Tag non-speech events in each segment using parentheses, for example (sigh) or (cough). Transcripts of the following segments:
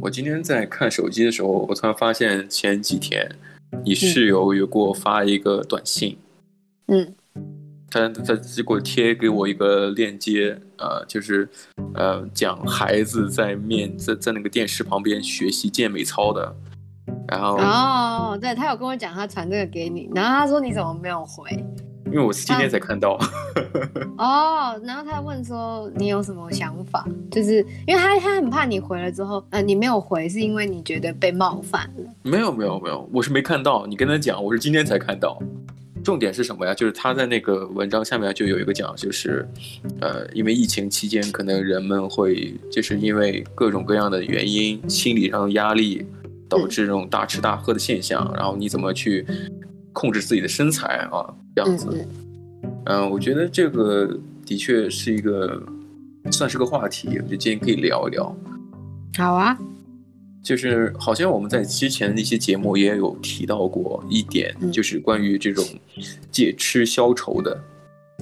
我今天在看手机的时候，我突然发现前几天你室友有给我发一个短信，嗯，他他结果贴给我一个链接，呃，就是呃讲孩子在面在在那个电视旁边学习健美操的，然后哦，对，他有跟我讲他传这个给你，然后他说你怎么没有回？因为我是今天才看到，哦，然后他问说你有什么想法，就是因为他他很怕你回了之后，呃，你没有回是因为你觉得被冒犯了？没有没有没有，我是没看到，你跟他讲，我是今天才看到。重点是什么呀？就是他在那个文章下面就有一个讲，就是呃，因为疫情期间，可能人们会就是因为各种各样的原因，心理上的压力导致这种大吃大喝的现象，嗯、然后你怎么去？控制自己的身材啊，这样子，嗯，呃，我觉得这个的确是一个算是个话题，我觉得今天可以聊一聊。好啊，就是好像我们在之前的一些节目也有提到过一点，嗯，就是关于这种借吃消愁的。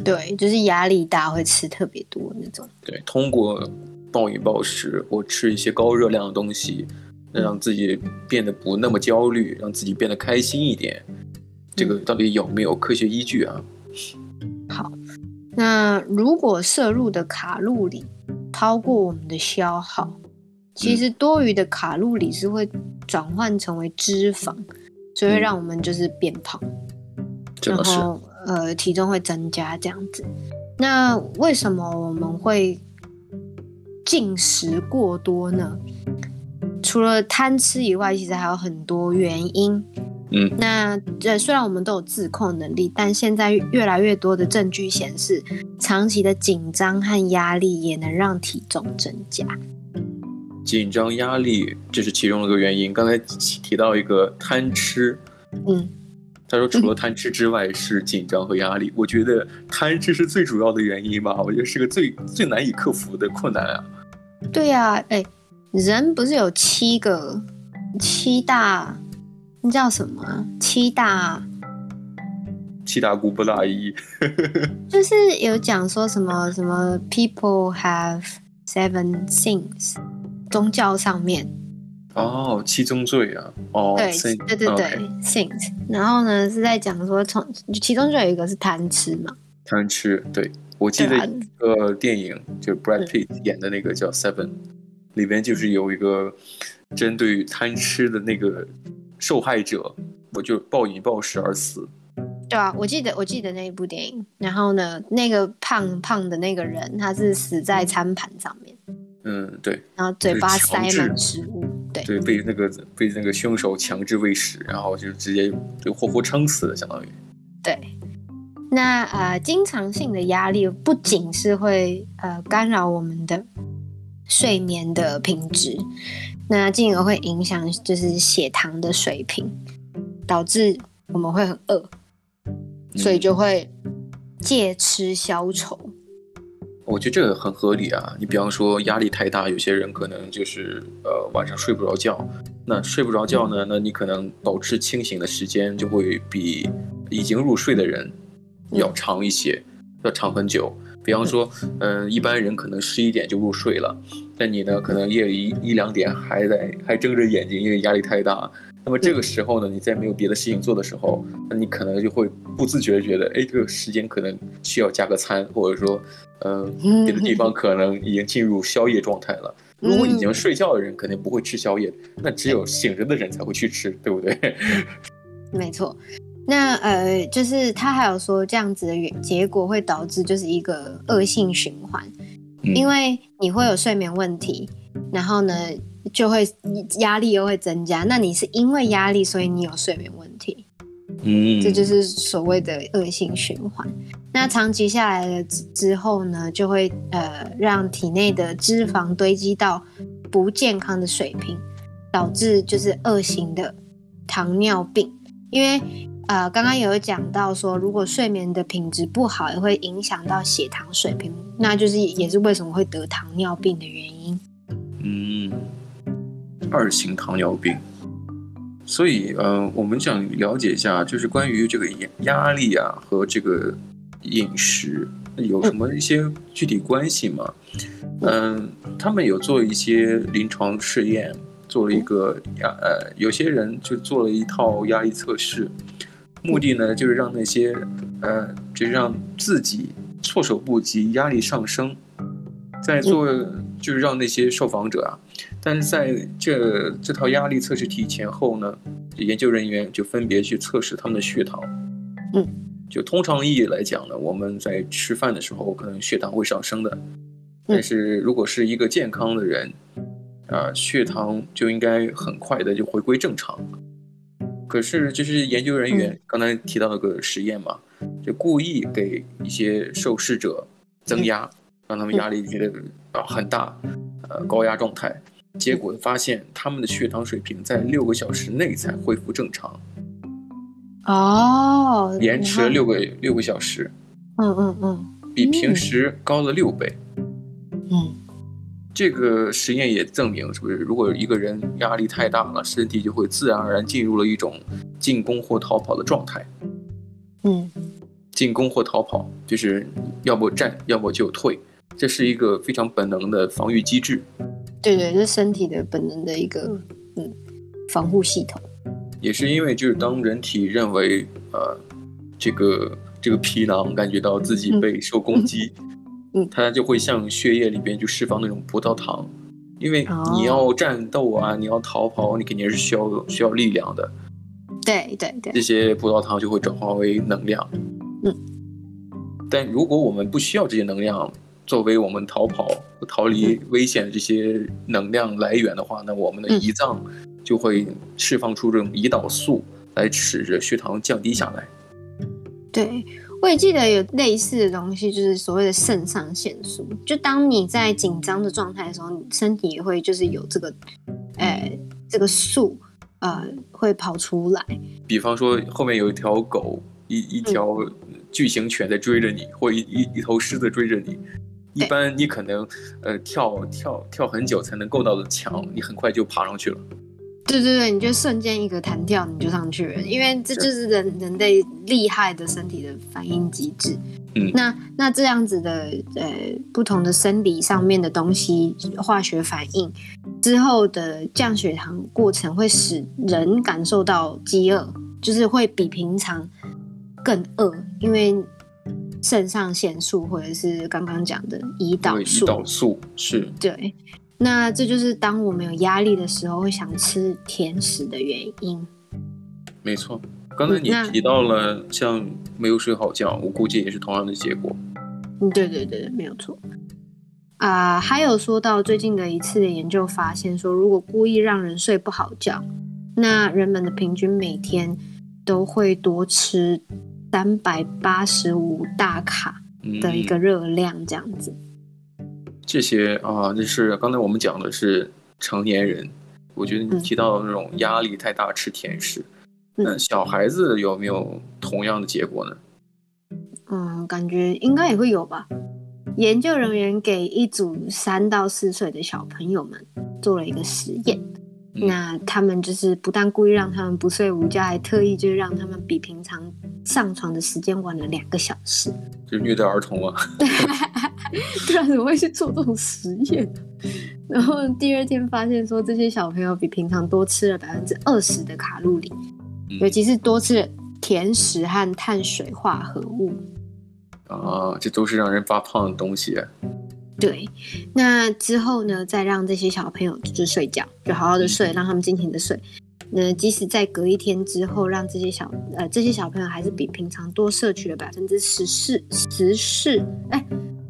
对，就是压力大会吃特别多那种。对，通过暴饮暴食或吃一些高热量的东西，让自己变得不那么焦虑，让自己变得开心一点。这个到底有没有科学依据啊？好，那如果摄入的卡路里超过我们的消耗，其实多余的卡路里是会转换成为脂肪，所以会让我们就是变胖，然后呃体重会增加这样子。那为什么我们会进食过多呢？除了贪吃以外，其实还有很多原因。嗯，那这虽然我们都有自控能力，但现在越来越多的证据显示，长期的紧张和压力也能让体重增加。紧张压力这是其中一个原因。刚才提到一个贪吃，嗯，他说除了贪吃之外是紧张和压力。嗯，我觉得贪吃是最主要的原因吧，我觉得是个最最难以克服的困难啊。对呀，哎，人不是有七个七大。叫什么？七大？七大姑八大姨，(laughs) 就是有讲说什么什么 people have seven sins，宗教上面。哦，七宗罪啊，哦，对对对对，sins，、okay. 然后呢是在讲说从其中就有一个是贪吃嘛，贪吃，对。我记得一个电影就是 Brad Pitt 演的那个叫 Seven，里边就是有一个针对贪吃的那个。受害者，我就暴饮暴食而死。对啊，我记得我记得那一部电影。然后呢，那个胖胖的那个人，他是死在餐盘上面。嗯，对。然后嘴巴塞满食物。对对，被那个被那个凶手强制喂食，然后就直接就活活撑死了，相当于。对。那呃，经常性的压力不仅是会呃干扰我们的睡眠的品质。那进而会影响就是血糖的水平，导致我们会很饿，所以就会借吃消愁。我觉得这个很合理啊。你比方说压力太大，有些人可能就是呃晚上睡不着觉。那睡不着觉呢，那你可能保持清醒的时间就会比已经入睡的人要长一些，要长很久。比方说，嗯、呃，一般人可能十一点就入睡了，但你呢，可能夜里一一两点还在还睁着眼睛，因为压力太大。那么这个时候呢，你在没有别的事情做的时候，那你可能就会不自觉觉得，哎，这个时间可能需要加个餐，或者说，呃，(laughs) 别的地方可能已经进入宵夜状态了。如果已经睡觉的人肯定不会吃宵夜，那只有醒着的人才会去吃，对不对？(laughs) 没错。那呃，就是他还有说这样子的结果会导致就是一个恶性循环，嗯，因为你会有睡眠问题，然后呢就会压力又会增加。那你是因为压力，所以你有睡眠问题，嗯，这就是所谓的恶性循环。那长期下来了之后呢，就会呃让体内的脂肪堆积到不健康的水平，导致就是恶性的糖尿病，因为。呃，刚刚有讲到说，如果睡眠的品质不好，也会影响到血糖水平，那就是也是为什么会得糖尿病的原因。嗯，二型糖尿病。所以，呃，我们想了解一下，就是关于这个压压力啊和这个饮食有什么一些具体关系吗？嗯，他们有做一些临床试验。做了一个压呃，有些人就做了一套压力测试，目的呢就是让那些呃，就是让自己措手不及，压力上升，在做就是让那些受访者啊，但是在这这套压力测试题前后呢，研究人员就分别去测试他们的血糖，嗯，就通常意义来讲呢，我们在吃饭的时候可能血糖会上升的。但是如果是一个健康的人，啊，血糖就应该很快的就回归正常。可是就是研究人员刚才提到那个实验嘛，就故意给一些受试者增压，让他们压力觉得啊很大，呃高压状态，结果发现他们的血糖水平在六个小时内才恢复正常。哦，延迟了六个六个小时。嗯嗯嗯，比平时高了六倍。嗯，这个实验也证明，是不是如果一个人压力太大了，身体就会自然而然进入了一种进攻或逃跑的状态。嗯，进攻或逃跑就是要不战，要么就退，这是一个非常本能的防御机制。对对，这是身体的本能的一个嗯防护系统。也是因为就是当人体认为呃这个这个皮囊感觉到自己被受攻击。嗯它就会向血液里边就释放那种葡萄糖，因为你要战斗啊，你要逃跑，你肯定是需要需要力量的。对对对，这些葡萄糖就会转化为能量。嗯，但如果我们不需要这些能量作为我们逃跑、逃离危险的这些能量来源的话，那我们的胰脏就会释放出这种胰岛素来使着血糖降低下来。对。我也记得有类似的东西，就是所谓的肾上腺素。就当你在紧张的状态的时候，你身体也会就是有这个，呃，这个素，呃，会跑出来。比方说，后面有一条狗，一一条巨型犬在追着你，嗯、或一一一头狮子追着你。一般你可能，呃，跳跳跳很久才能够到的墙，你很快就爬上去了。对对对，你就瞬间一个弹跳，你就上去了，因为这就是人人类厉害的身体的反应机制。嗯，那那这样子的呃不同的生理上面的东西化学反应之后的降血糖过程，会使人感受到饥饿，就是会比平常更饿，因为肾上腺素或者是刚刚讲的胰岛素，胰岛素是对。那这就是当我们有压力的时候会想吃甜食的原因。没错，刚才你提到了像没有睡好觉，我估计也是同样的结果。嗯，对对对，没有错。啊、呃，还有说到最近的一次的研究发现说，如果故意让人睡不好觉，那人们的平均每天都会多吃三百八十五大卡的一个热量，这样子。嗯这些啊，就是刚才我们讲的是成年人，我觉得你提到那种压力太大吃甜食，嗯、那小孩子有没有同样的结果呢？嗯，感觉应该也会有吧。研究人员给一组三到四岁的小朋友们做了一个实验。那他们就是不但故意让他们不睡午觉，还特意就是让他们比平常上床的时间晚了两个小时，就虐待儿童啊！(laughs) (laughs) 对，不然怎么会去做这种实验？(laughs) 然后第二天发现说，这些小朋友比平常多吃了百分之二十的卡路里，尤其是多吃甜食和碳水化合物。啊，这都是让人发胖的东西。对，那之后呢，再让这些小朋友就是睡觉，就好好的睡，让他们尽情的睡。那即使在隔一天之后，让这些小呃这些小朋友还是比平常多摄取了百分之十四十四哎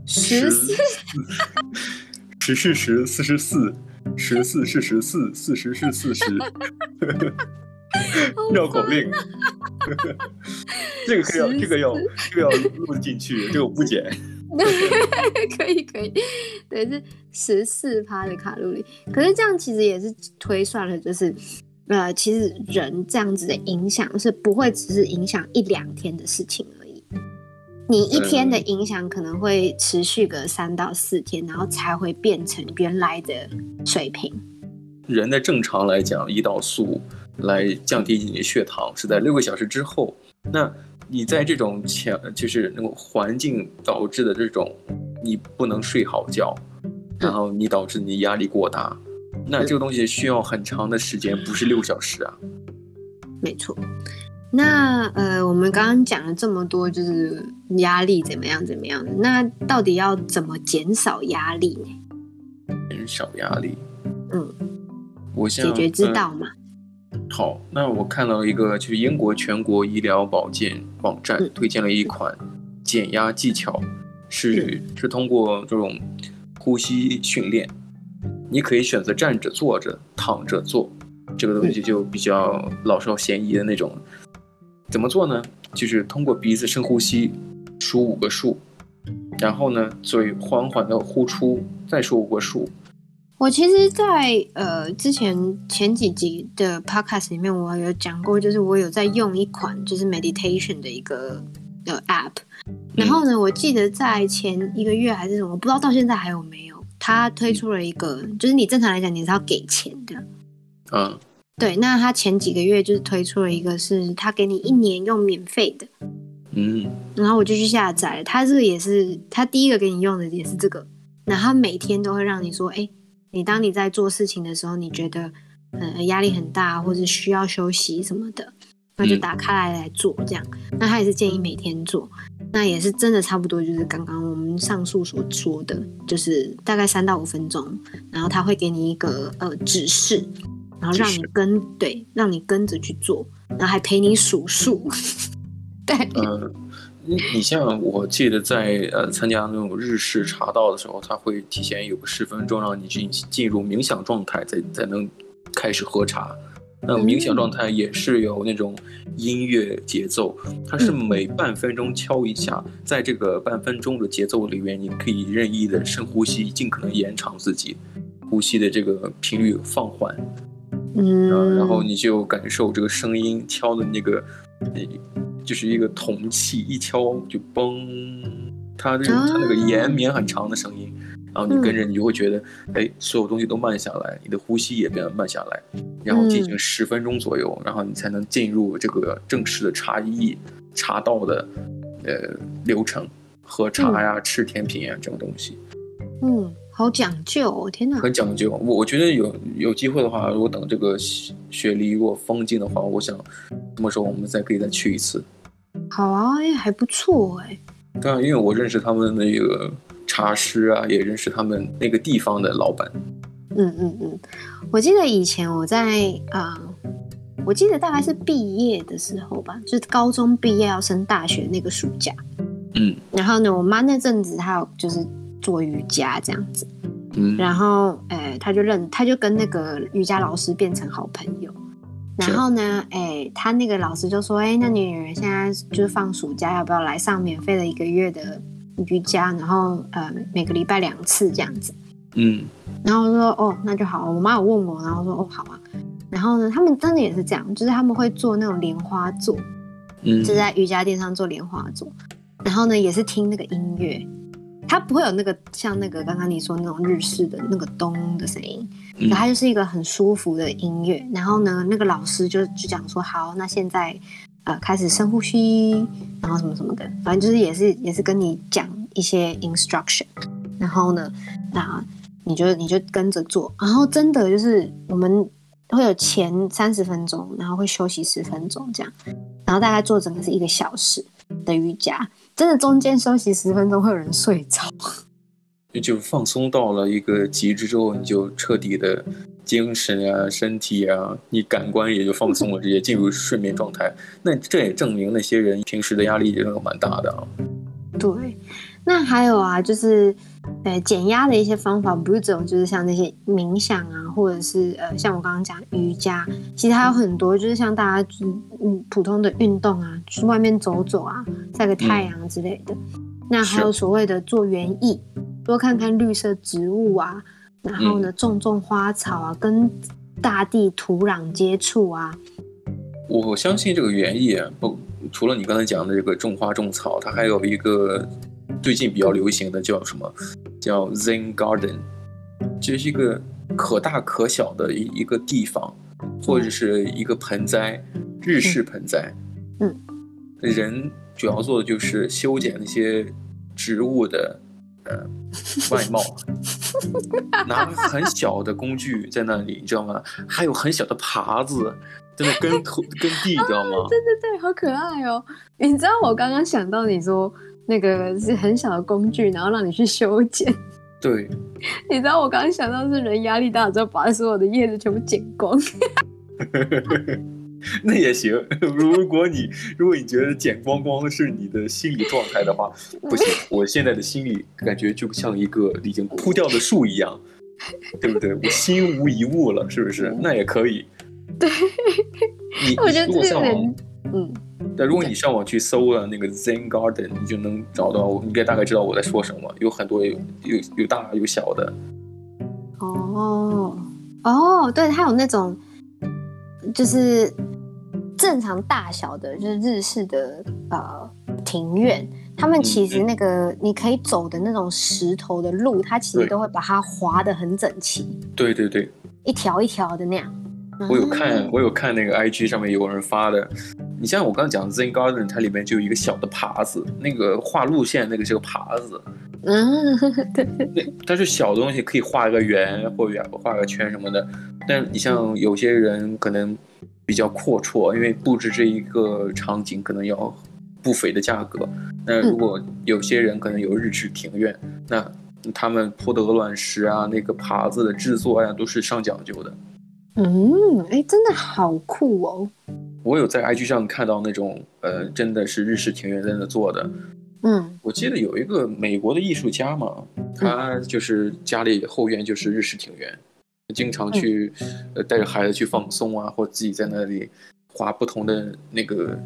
十四 (laughs) 十是十四十四十四是十四四十是四十，(laughs) 绕口令，这个可以要这个要这个要录进去，这个我不剪。(laughs) 可以可以，对，是十四趴的卡路里。可是这样其实也是推算了，就是呃，其实人这样子的影响是不会只是影响一两天的事情而已。你一天的影响可能会持续个三到四天，然后才会变成原来的水平。人的正常来讲，胰岛素来降低你的血糖是在六个小时之后。那你在这种强，就是那种环境导致的这种，你不能睡好觉，然后你导致你压力过大，那这个东西需要很长的时间，不是六小时啊。没错。那呃，我们刚刚讲了这么多，就是压力怎么样怎么样的，那到底要怎么减少压力呢？减少压力，嗯，我想解决之道嘛。好，那我看到一个，就是英国全国医疗保健网站推荐了一款减压技巧，是是通过这种呼吸训练，你可以选择站着、坐着、躺着做，这个东西就比较老少咸宜的那种。怎么做呢？就是通过鼻子深呼吸，数五个数，然后呢，嘴缓缓的呼出，再数五个数。我其实在，在呃之前前几集的 podcast 里面，我有讲过，就是我有在用一款就是 meditation 的一个的 app，然后呢，我记得在前一个月还是什么，我不知道到现在还有没有，它推出了一个，就是你正常来讲你是要给钱的，嗯。对，那他前几个月就是推出了一个，是他给你一年用免费的，嗯，然后我就去下载，他这个也是他第一个给你用的也是这个，那他每天都会让你说，哎，你当你在做事情的时候，你觉得呃压力很大，或者需要休息什么的，那就打开来来做这样，那他也是建议每天做，那也是真的差不多就是刚刚我们上述所说的，就是大概三到五分钟，然后他会给你一个呃指示。然后让你跟对，让你跟着去做，然后还陪你数数。对，嗯，你你像我记得在呃参加那种日式茶道的时候，他会提前有个十分钟让你进进入冥想状态，才才能开始喝茶。那冥想状态也是有那种音乐节奏，它是每半分钟敲一下，在这个半分钟的节奏里面，你可以任意的深呼吸，尽可能延长自己呼吸的这个频率，放缓。嗯，然后你就感受这个声音敲的那个，就是一个铜器一敲就嘣，它这个它那个延绵很长的声音，然后你跟着你就会觉得，哎，所有东西都慢下来，你的呼吸也变得慢下来，然后进行十分钟左右，然后你才能进入这个正式的茶艺茶道的呃流程，喝茶呀、吃甜品呀这种东西。嗯。好讲究哦！天哪，很讲究。我我觉得有有机会的话，如果等这个雪梨如果封禁的话，我想什么时候我们再可以再去一次。好啊，哎，还不错哎。对啊，因为我认识他们那个茶师啊，也认识他们那个地方的老板。嗯嗯嗯，我记得以前我在啊、呃，我记得大概是毕业的时候吧，就是高中毕业要升大学那个暑假。嗯，然后呢，我妈那阵子她有就是。做瑜伽这样子，嗯，然后，哎，他就认，他就跟那个瑜伽老师变成好朋友。然后呢，哎，他那个老师就说，哎，那你女儿现在就是放暑假，要不要来上免费的一个月的瑜伽？然后，呃，每个礼拜两次这样子。嗯，然后我说，哦，那就好。我妈有问我，然后说，哦，好啊。然后呢，他们真的也是这样，就是他们会做那种莲花座，嗯，就在瑜伽垫上做莲花座。然后呢，也是听那个音乐。它不会有那个像那个刚刚你说那种日式的那个咚的声音，然后，它就是一个很舒服的音乐。然后呢，那个老师就就讲说，好，那现在呃开始深呼吸，然后什么什么的，反正就是也是也是跟你讲一些 instruction。然后呢，那你就你就跟着做。然后真的就是我们会有前三十分钟，然后会休息十分钟这样，然后大概做整个是一个小时的瑜伽。真的中间休息十分钟会有人睡着，就放松到了一个极致之后，你就彻底的精神啊、身体啊，你感官也就放松了，直接进入睡眠状态。那这也证明那些人平时的压力也是蛮大的啊。对，那还有啊，就是呃减压的一些方法，不是只有就是像那些冥想啊，或者是呃像我刚刚讲瑜伽，其实还有很多，就是像大家嗯普通的运动啊，去外面走走啊，晒个太阳之类的。嗯、那还有所谓的做园艺，多看看绿色植物啊，然后呢种种花草啊，跟大地土壤接触啊。我相信这个园艺啊，不除了你刚才讲的这个种花种草，它还有一个最近比较流行的叫什么？叫 Zen Garden，这是一个可大可小的一一个地方，或者是一个盆栽，日式盆栽。嗯，人主要做的就是修剪那些植物的呃 (laughs) 外貌，拿很小的工具在那里，你知道吗？还有很小的耙子在那耕土跟地，你知道吗？(laughs) 对对对，好可爱哦！你知道我刚刚想到你说那个是很小的工具，然后让你去修剪。(laughs) 对，你知道我刚刚想到是人压力大之后把所有的叶子全部剪光。(laughs) 那也行，如果你如果你觉得剪光光是你的心理状态的话，不行，我现在的心里感觉就像一个已经枯掉的树一样，对不对？我心无一物了，是不是？那也可以。对，你我觉得这个人，嗯，但如果你上网去搜了那个 Zen Garden，你就能找到，你应该大概知道我在说什么。有很多有有有大有小的。哦哦，对，它有那种就是。正常大小的，就是日式的呃庭院，他们其实那个你可以走的那种石头的路，它其实都会把它划得很整齐。对对对，一条一条的那样。我有看，嗯、我有看那个 IG 上面有人发的。你像我刚刚讲 Zen Garden，它里面就有一个小的耙子，那个画路线那个是个耙子。嗯，(laughs) 对。但是小东西可以画一个圆或圆画个圈什么的，但你像有些人可能。比较阔绰，因为布置这一个场景可能要不菲的价格。那如果有些人可能有日式庭院，嗯、那他们铺的鹅卵石啊，那个耙子的制作呀、啊，都是上讲究的。嗯，哎，真的好酷哦！我有在 IG 上看到那种，呃，真的是日式庭院在那做的。嗯，我记得有一个美国的艺术家嘛，他就是家里后院就是日式庭院。经常去，呃，带着孩子去放松啊，或自己在那里画不同的那个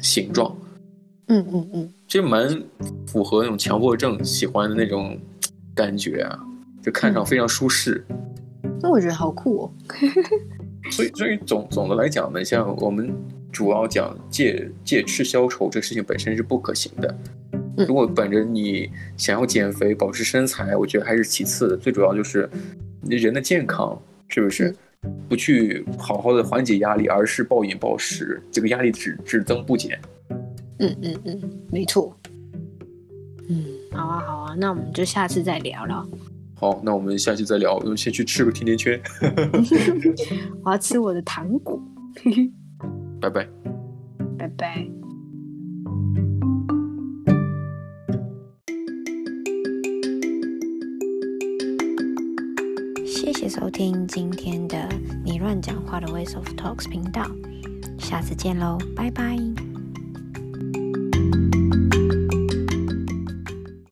形状。嗯嗯嗯，其实蛮符合那种强迫症喜欢的那种感觉啊，就看上非常舒适。那、嗯、我觉得好酷哦。所以，所以总总的来讲呢，像我们主要讲戒戒吃消愁这个事情本身是不可行的。如果本着你想要减肥、保持身材，我觉得还是其次的，最主要就是。人的健康是不是不去好好的缓解压力，而是暴饮暴食，这个压力只只增不减。嗯嗯嗯，没错。嗯，好啊好啊，那我们就下次再聊了。好，那我们下期再聊。我们先去吃个甜甜圈。(laughs) 我要吃我的糖果。(laughs) 拜拜。拜拜。谢谢收听今天的你乱讲话的 Ways of Talks 频道，下次见喽，拜拜。